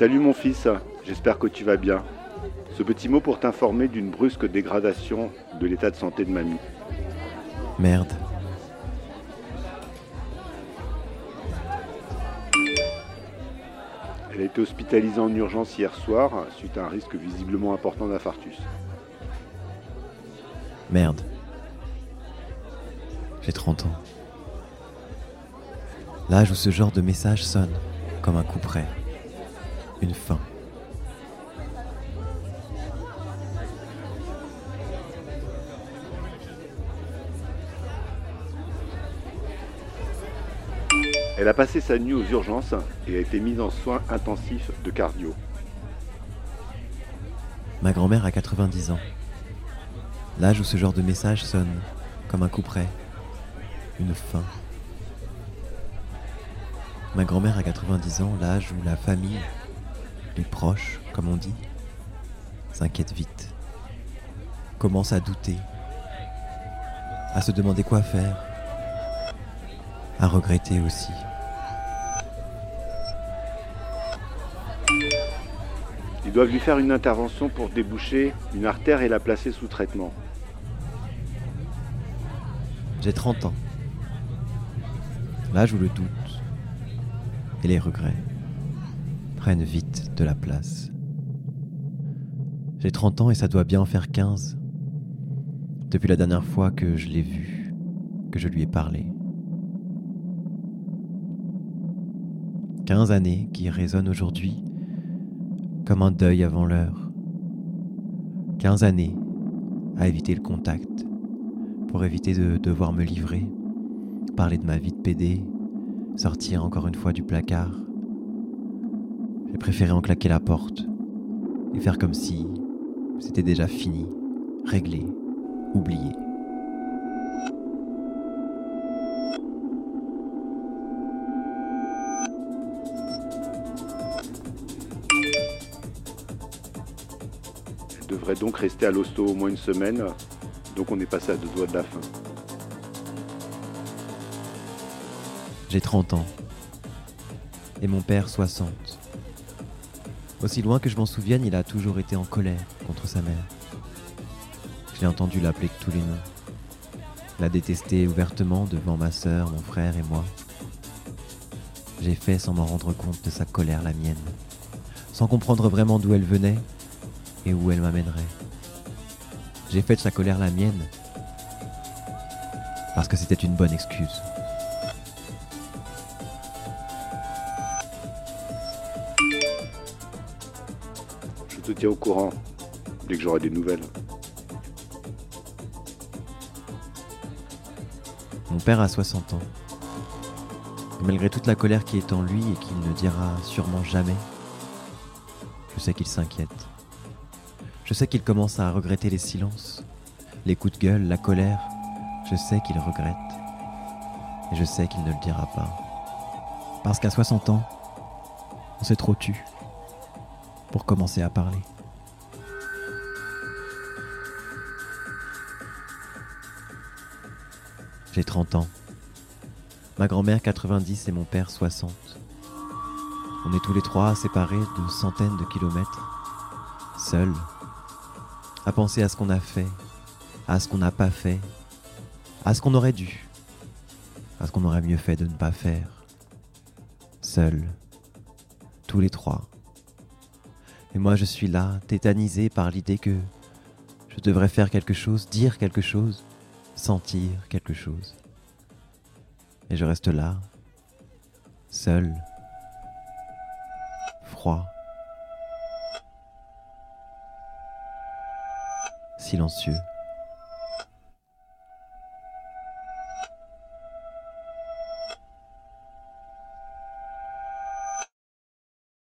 Salut mon fils, j'espère que tu vas bien. Ce petit mot pour t'informer d'une brusque dégradation de l'état de santé de mamie. Merde. Elle a été hospitalisée en urgence hier soir suite à un risque visiblement important d'infarctus. Merde. J'ai 30 ans. L'âge où ce genre de message sonne comme un coup près. Une fin. Elle a passé sa nuit aux urgences et a été mise en soins intensifs de cardio. Ma grand-mère a 90 ans. L'âge où ce genre de message sonne comme un coup près. Une fin. Ma grand-mère a 90 ans, l'âge où la famille, les proches, comme on dit, s'inquiètent vite, commencent à douter, à se demander quoi faire, à regretter aussi. Ils doivent lui faire une intervention pour déboucher une artère et la placer sous traitement. J'ai 30 ans. L'âge où le doute et les regrets prennent vite de la place. J'ai 30 ans et ça doit bien en faire 15 depuis la dernière fois que je l'ai vu, que je lui ai parlé. 15 années qui résonnent aujourd'hui comme un deuil avant l'heure. 15 années à éviter le contact, pour éviter de devoir me livrer, parler de ma vie de PD, sortir encore une fois du placard. J'ai préféré en claquer la porte et faire comme si c'était déjà fini, réglé, oublié. Elle devrait donc rester à l'hosto au moins une semaine, donc on est passé à deux doigts de la fin. J'ai 30 ans. Et mon père 60. Aussi loin que je m'en souvienne, il a toujours été en colère contre sa mère. Je l'ai entendu l'appeler tous les noms. La détester ouvertement devant ma sœur, mon frère et moi. J'ai fait sans m'en rendre compte de sa colère la mienne, sans comprendre vraiment d'où elle venait et où elle m'amènerait. J'ai fait de sa colère la mienne parce que c'était une bonne excuse. Tiens au courant dès que j'aurai des nouvelles. Mon père a 60 ans. Malgré toute la colère qui est en lui et qu'il ne dira sûrement jamais, je sais qu'il s'inquiète. Je sais qu'il commence à regretter les silences, les coups de gueule, la colère. Je sais qu'il regrette. Et je sais qu'il ne le dira pas. Parce qu'à 60 ans, on s'est trop tu pour commencer à parler. J'ai 30 ans. Ma grand-mère 90 et mon père 60. On est tous les trois séparés de centaines de kilomètres, seuls, à penser à ce qu'on a fait, à ce qu'on n'a pas fait, à ce qu'on aurait dû, à ce qu'on aurait mieux fait de ne pas faire. Seuls, tous les trois. Et moi je suis là, tétanisé par l'idée que je devrais faire quelque chose, dire quelque chose, sentir quelque chose. Et je reste là, seul, froid, silencieux.